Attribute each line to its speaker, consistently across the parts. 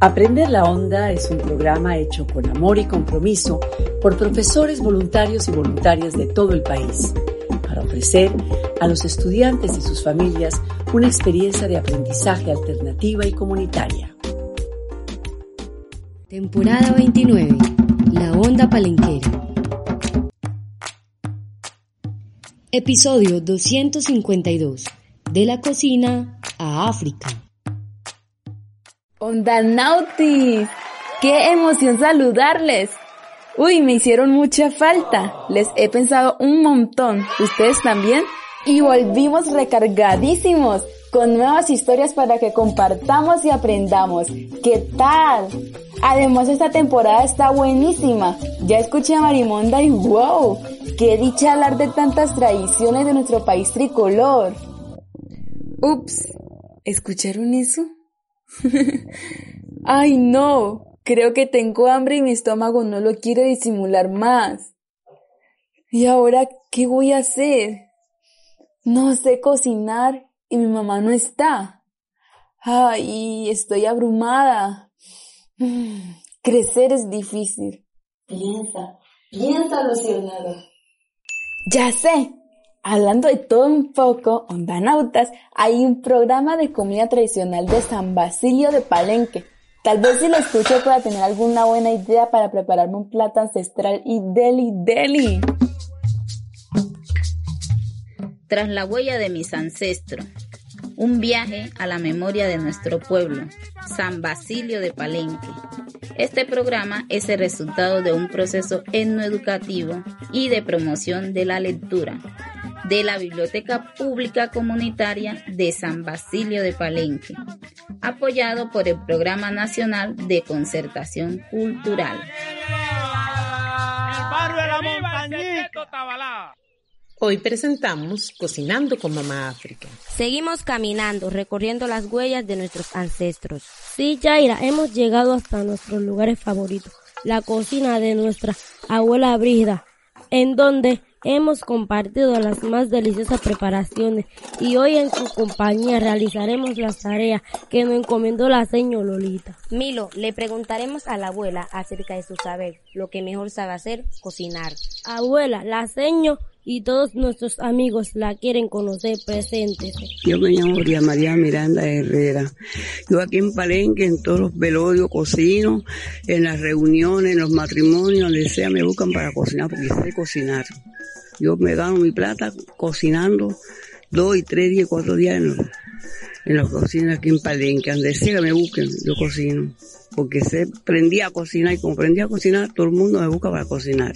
Speaker 1: Aprender la Onda es un programa hecho con amor y compromiso por profesores voluntarios y voluntarias de todo el país para ofrecer a los estudiantes y sus familias una experiencia de aprendizaje alternativa y comunitaria.
Speaker 2: Temporada 29. La Onda Palenquera. Episodio 252. De la cocina a África.
Speaker 3: Onda Nautis, qué emoción saludarles. Uy, me hicieron mucha falta. Les he pensado un montón. ¿Ustedes también? Y volvimos recargadísimos con nuevas historias para que compartamos y aprendamos. ¿Qué tal? Además esta temporada está buenísima. Ya escuché a Marimonda y wow, qué dicha hablar de tantas tradiciones de nuestro país tricolor. Ups, ¿escucharon eso? Ay no, creo que tengo hambre y mi estómago no lo quiere disimular más. ¿Y ahora qué voy a hacer? No sé cocinar y mi mamá no está. Ay, estoy abrumada. Crecer es difícil.
Speaker 4: Piensa, piensa, Luciana.
Speaker 3: Ya sé. Hablando de todo un poco, Ondanautas, hay un programa de comida tradicional de San Basilio de Palenque. Tal vez si lo escucho pueda tener alguna buena idea para prepararme un plato ancestral y deli deli.
Speaker 5: Tras la huella de mis ancestros, un viaje a la memoria de nuestro pueblo, San Basilio de Palenque. Este programa es el resultado de un proceso etnoeducativo y de promoción de la lectura de la Biblioteca Pública Comunitaria de San Basilio de Palenque, apoyado por el Programa Nacional de Concertación Cultural.
Speaker 6: Hoy presentamos Cocinando con Mamá África.
Speaker 7: Seguimos caminando, recorriendo las huellas de nuestros ancestros. Sí, Yaira, hemos llegado hasta nuestros lugares favoritos, la cocina de nuestra abuela Brígida, en donde hemos compartido las más deliciosas preparaciones y hoy en su compañía realizaremos las tareas que nos encomendó la señora Lolita.
Speaker 8: Milo, le preguntaremos a la abuela acerca de su saber, lo que mejor sabe hacer, cocinar.
Speaker 7: Abuela, la seño y todos nuestros amigos la quieren conocer presentes.
Speaker 9: Yo me llamo María Miranda Herrera. Yo aquí en Palenque, en todos los velorios cocino, en las reuniones, en los matrimonios, donde sea, me buscan para cocinar porque sé cocinar. Yo me gano mi plata cocinando dos y tres días, cuatro días en, en las cocinas aquí en Palenque. Donde sea me busquen, yo cocino. Porque sé, aprendí a cocinar y como aprendí a cocinar, todo el mundo me busca para cocinar.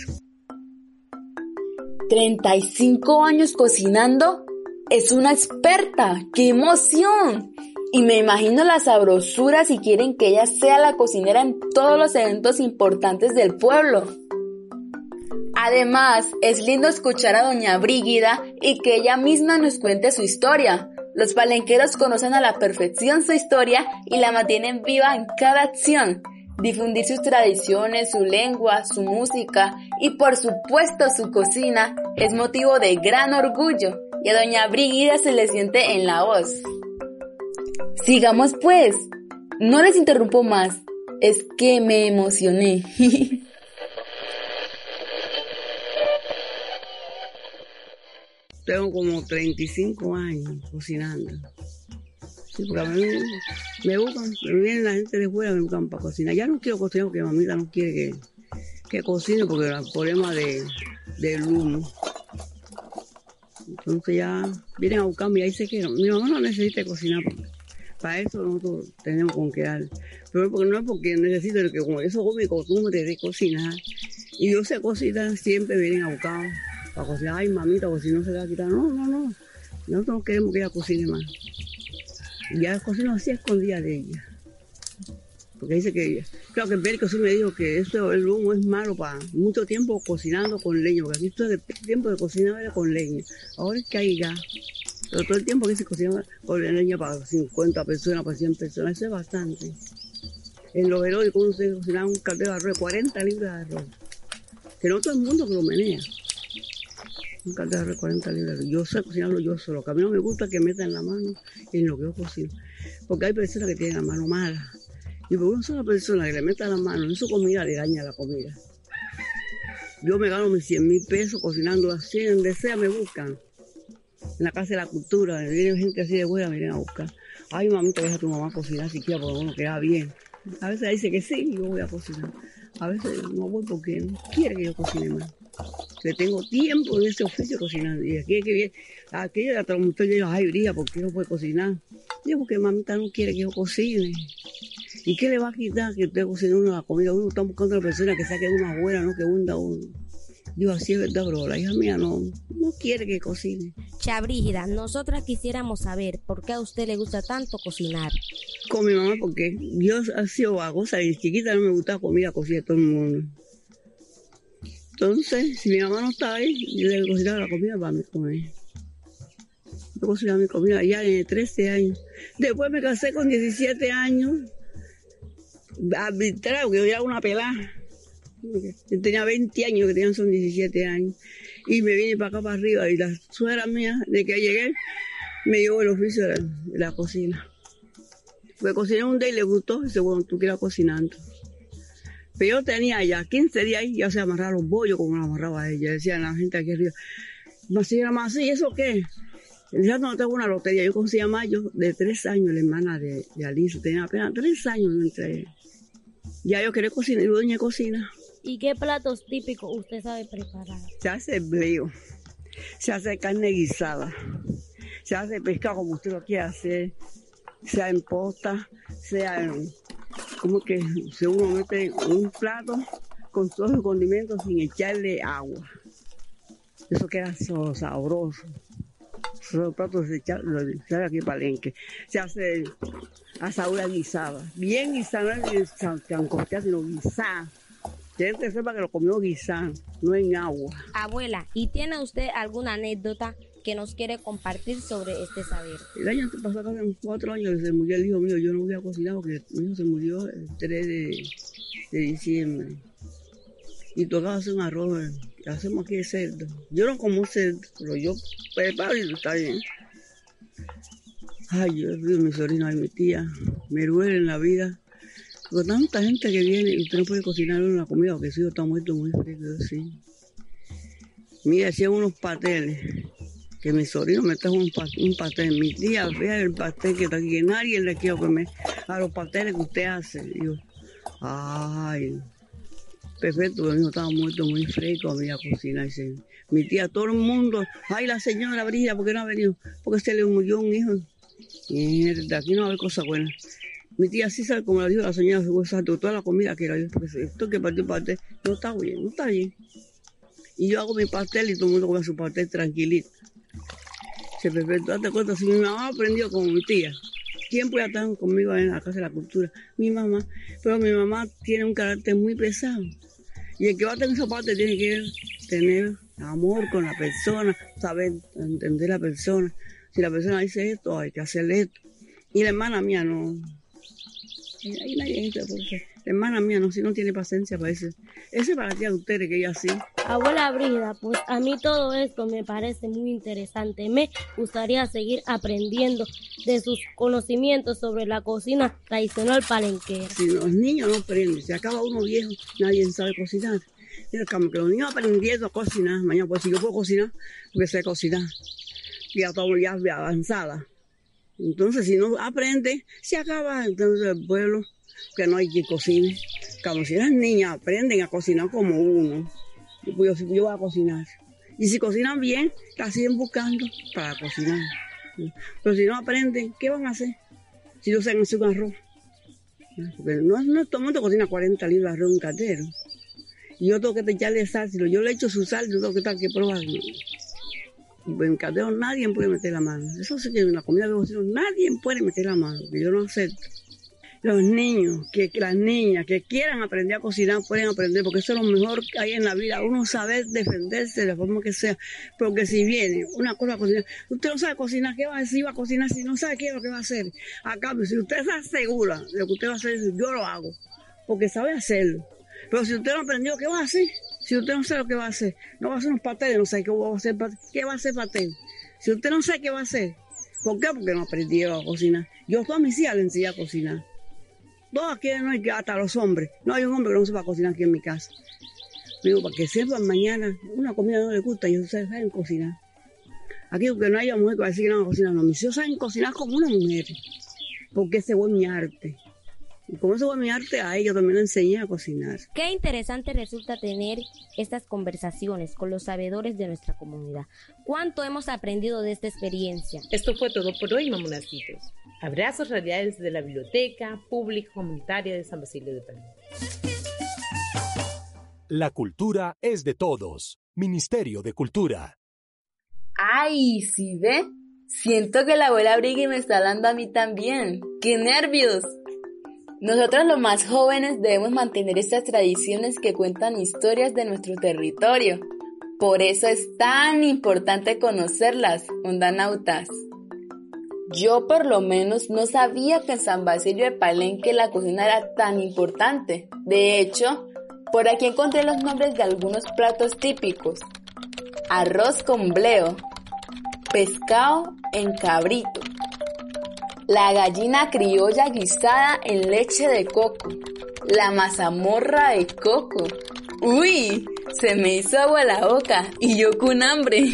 Speaker 3: 35 años cocinando. Es una experta. ¡Qué emoción! Y me imagino la sabrosura si quieren que ella sea la cocinera en todos los eventos importantes del pueblo. Además, es lindo escuchar a doña Brígida y que ella misma nos cuente su historia. Los palenqueros conocen a la perfección su historia y la mantienen viva en cada acción. Difundir sus tradiciones, su lengua, su música y por supuesto su cocina es motivo de gran orgullo y a doña Brígida se le siente en la voz. Sigamos pues, no les interrumpo más, es que me emocioné.
Speaker 9: Tengo como 35 años cocinando. Sí, porque a mí me buscan, me vienen la gente de fuera, me buscan para cocinar. Ya no quiero cocinar porque mamita no quiere que, que cocine porque el problema de, del humo. Entonces ya vienen a buscarme y ahí se quedan. Mi mamá no necesita cocinar para eso nosotros tenemos con que dar. Pero no es porque necesito, que como eso es mi costumbre de cocinar. Y yo sé cocinar, siempre vienen a buscar para cocinar. Ay, mamita, porque si no se va a quitar. No, no, no. Nosotros no queremos que ella cocine más. Ya cocino así escondida de ella. Porque dice que, creo que el médico sí me dijo que esto, el humo es malo para mucho tiempo cocinando con leña, porque aquí todo el tiempo de cocinar era con leña. Ahora es que hay gas. Pero todo el tiempo que se cocinaba con leña para 50 personas, para 100 personas, eso es bastante. En los heroicos uno se cocinaba un caldero de arroz, 40 libras de arroz. Que no todo el mundo que lo menea. Un caldero de arroz, 40 libras. Yo sé cocinarlo yo solo, que a mí no me gusta que metan la mano en lo que yo cocino. Porque hay personas que tienen la mano mala Y por una sola persona que le meta la mano en su comida, le daña la comida. Yo me gano mis 100 mil pesos cocinando así, donde sea me buscan. En la Casa de la Cultura, viene gente así de buena, vienen a buscar. Ay, mamita, deja a tu mamá cocinar siquiera porque uno queda bien. A veces dice que sí, yo voy a cocinar. A veces no voy porque no quiere que yo cocine más. Que tengo tiempo en ese oficio cocinando. Y aquí que viene, aquello de atrás, usted llega, ay, brilla, ¿por qué no puede cocinar? Digo, porque mamita no quiere que yo cocine. ¿Y qué le va a quitar que usted cocine una la comida? Uno está buscando a la persona que saque una buena, no que hunda uno. Digo, así es verdad, pero la hija mía no, no quiere que cocine.
Speaker 8: Chabrígida, nosotras quisiéramos saber por qué a usted le gusta tanto cocinar.
Speaker 9: Con mi mamá, porque yo he sido vagosa y chiquita no me gustaba comida, cocina todo el mundo. Entonces, si mi mamá no estaba ahí, yo le cocinaba la comida para mí comer. Yo cocinaba mi comida ya en 13 años. Después me casé con 17 años, arbitrado, que yo era una pelada. Yo tenía 20 años, que tenían son 17 años. Y me vine para acá para arriba y la suegra mía, de que llegué, me llevó el oficio de la, cocina. Pues cociné un día y le gustó, y dice, bueno, tú quieras cocinando. Pero yo tenía ya 15 días y ya se amarraron los bollos como lo amarraba ella. Decían la gente aquí arriba, más señora más, ¿y eso qué? Ya no tengo una lotería. Yo conocí a Mayo de tres años, la hermana de, de Alicia. Tenía apenas tres años entre Ya yo quería cocinar, yo doña cocina.
Speaker 7: ¿Y qué platos típicos usted sabe preparar?
Speaker 9: Se hace brío, se hace carne guisada, se hace pescado como usted lo quiere hacer, sea en posta, sea en, como que se uno mete un plato con todos los condimentos sin echarle agua. Eso queda so- sabroso. Esos platos se echan, lo echan aquí palenque. Se hace asadura guisada. Bien guisada, no es sancochada, sino guisada. Que sepa que lo comió guisado, no en agua.
Speaker 8: Abuela, ¿y tiene usted alguna anécdota que nos quiere compartir sobre este saber?
Speaker 9: El año pasado, hace cuatro años, se murió el hijo mío. Yo no voy a cocinar porque mi hijo se murió el 3 de, diciembre. Y tocaba hacer un arroz. Hacemos aquí de cerdo. Yo no como cerdo, pero yo preparo y está bien. Ay, Dios mío, mi sobrino y mi tía. Me duele en la vida. Con tanta gente que viene y usted no puede cocinar una comida porque su hijo está muerto muy frío, sí. Mira, hacían unos pasteles que mi sobrino me trajo un, pa- un pastel. Mi tía, vea el pastel que está aquí, nadie le quiere comer a los pasteles que usted hace. Ay, perfecto, mi hijo estaba muerto muy fresco, había cocina. Dice, mi tía, todo el mundo, ay, la señora Brilla, ¿por qué no ha venido? Porque se le murió un hijo. Mierda, aquí no va a haber cosa buena. Mi tía sí sabe, como le dijo la señora, toda la comida que era yo, porque esto que partió pastel no está bien, no está bien. Y yo hago mi pastel y todo el mundo come su pastel tranquilito. Se perfecto, date cuenta, si mi mamá aprendió como mi tía, tiempo ya están conmigo en la Casa de la Cultura, mi mamá, pero mi mamá tiene un carácter muy pesado. Y el que va a tener esa parte tiene que tener amor con la persona, saber entender la persona. Si la persona dice esto, hay que hacerle esto. Y la hermana mía no. Ahí nadie entra por eso. Hermana mía no, si no tiene paciencia para. Ese es para ti a ustedes, que ella sí.
Speaker 7: Abuela Brida, pues a mí todo esto me parece muy interesante. Me gustaría seguir aprendiendo de sus conocimientos sobre la cocina tradicional palenquera.
Speaker 9: Si los niños no aprenden, si acaba uno viejo, nadie sabe cocinar. Mira, que los niños aprendiendo a cocinar, mañana pues si yo puedo cocinar, porque sé cocinar. Ya estamos ya avanzada. Entonces, si no aprende, se acaba entonces el pueblo, que no hay quien cocine. Como si las niñas aprenden a cocinar como uno, yo, yo, yo voy a cocinar. Y si cocinan bien, la siguen buscando para cocinar. Pero si no aprenden, ¿qué van a hacer? Si no saben hacer un arroz. Porque no, no todo el mundo cocina 40 libras de arroz en un catero. Y yo tengo que echarle sal. Si yo le echo su sal, yo tengo que estar que probarlo. En catero nadie puede meter la mano. Eso sí que en la comida de vecinos nadie puede meter la mano, que yo no acepto. Los niños, que, las niñas que quieran aprender a cocinar pueden aprender, porque eso es lo mejor que hay en la vida, uno saber defenderse de la forma que sea. Porque si viene una cosa a cocinar, usted no sabe cocinar, ¿qué va a decir? Va a cocinar si no sabe qué es lo que va a hacer. A cambio, si usted está segura de lo que usted va a hacer, yo lo hago, porque sabe hacerlo. Pero si usted no aprendió, ¿qué va a hacer? Si usted no sabe lo que va a hacer, no va a hacer unos pasteles, no sabe qué va a hacer, qué va a hacer. Si usted no sabe qué va a hacer, ¿por qué? Porque no aprendió a cocinar. Yo a todas mis hijas le enseñé a cocinar. Todos aquí no hay que, hasta los hombres. No hay un hombre que no sepa cocinar aquí en mi casa. Digo, para que sepan mañana, una comida no les gusta y ustedes saben cocinar. Aquí, aunque no haya mujer que va a decir que no cocinar, no, mis hijos saben cocinar como una mujer, porque ese fue mi arte. Y como eso fue mi arte, a ellos también le enseñé a cocinar.
Speaker 8: Qué interesante resulta tener estas conversaciones con los sabedores de nuestra comunidad. ¿Cuánto hemos aprendido de esta experiencia?
Speaker 6: Esto fue todo por hoy, mamonacitos. Abrazos radiales de la Biblioteca Pública Comunitaria de San Basilio de Palenque.
Speaker 10: La cultura es de todos. Ministerio de Cultura.
Speaker 3: Ay, ¿sí ve? Siento que la abuela Brigui me está dando a mí también. ¡Qué nervios! Nosotros los más jóvenes debemos mantener estas tradiciones que cuentan historias de nuestro territorio. Por eso es tan importante conocerlas, ondanautas. Yo por lo menos no sabía que en San Basilio de Palenque la cocina era tan importante. De hecho, por aquí encontré los nombres de algunos platos típicos. Arroz con bleo, pescado en cabrito, la gallina criolla guisada en leche de coco, la mazamorra de coco. ¡Uy! Se me hizo agua la boca y yo con hambre.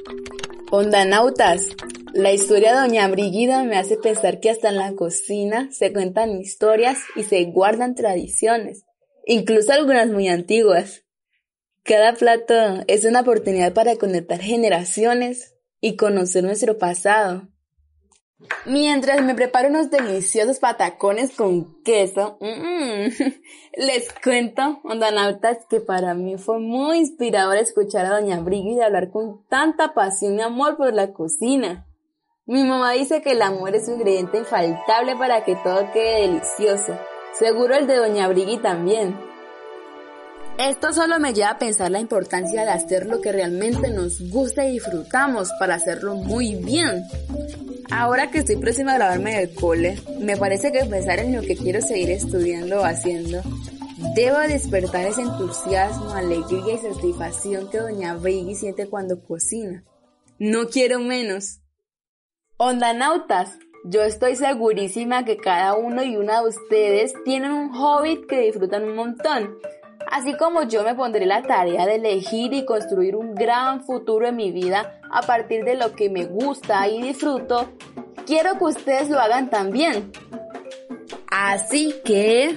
Speaker 3: Ondanautas, la historia de Doña Brigida me hace pensar que hasta en la cocina se cuentan historias y se guardan tradiciones, incluso algunas muy antiguas. Cada plato es una oportunidad para conectar generaciones y conocer nuestro pasado. Mientras me preparo unos deliciosos patacones con queso, mm, les cuento, ondanautas, que para mí fue muy inspirador escuchar a Doña Brigida hablar con tanta pasión y amor por la cocina. Mi mamá dice que el amor es un ingrediente infaltable para que todo quede delicioso. Seguro el de Doña Brigui también. Esto solo me lleva a pensar la importancia de hacer lo que realmente nos gusta y disfrutamos para hacerlo muy bien. Ahora que estoy próxima a graduarme del cole, me parece que pensar en lo que quiero seguir estudiando o haciendo, debo despertar ese entusiasmo, alegría y satisfacción que doña Briggy siente cuando cocina. No quiero menos. Ondanautas, yo estoy segurísima que cada uno y una de ustedes tienen un hobby que disfrutan un montón. Así como yo me pondré la tarea de elegir y construir un gran futuro en mi vida a partir de lo que me gusta y disfruto, quiero que ustedes lo hagan también. Así que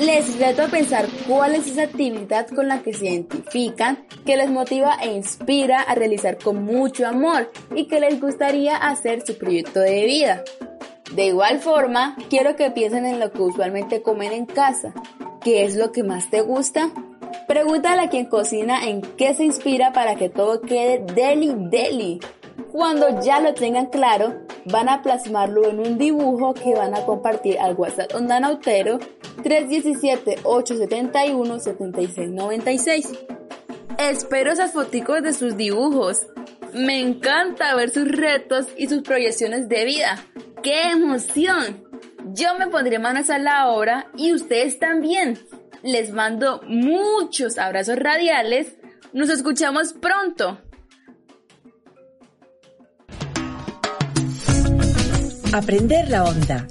Speaker 3: les reto a pensar cuál es esa actividad con la que se identifican, que les motiva e inspira a realizar con mucho amor y que les gustaría hacer su proyecto de vida. De igual forma, quiero que piensen en lo que usualmente comen en casa, ¿Qué es lo que más te gusta? Pregúntale a quien cocina en qué se inspira para que todo quede deli deli. Cuando ya lo tengan claro, van a plasmarlo en un dibujo que van a compartir al WhatsApp Onda Nautero 317-871-7696. Espero esas fotos de sus dibujos. Me encanta ver sus retos y sus proyecciones de vida. ¡Qué emoción! Yo me pondré manos a la obra y ustedes también. Les mando muchos abrazos radiales. Nos escuchamos pronto.
Speaker 1: Aprender la onda.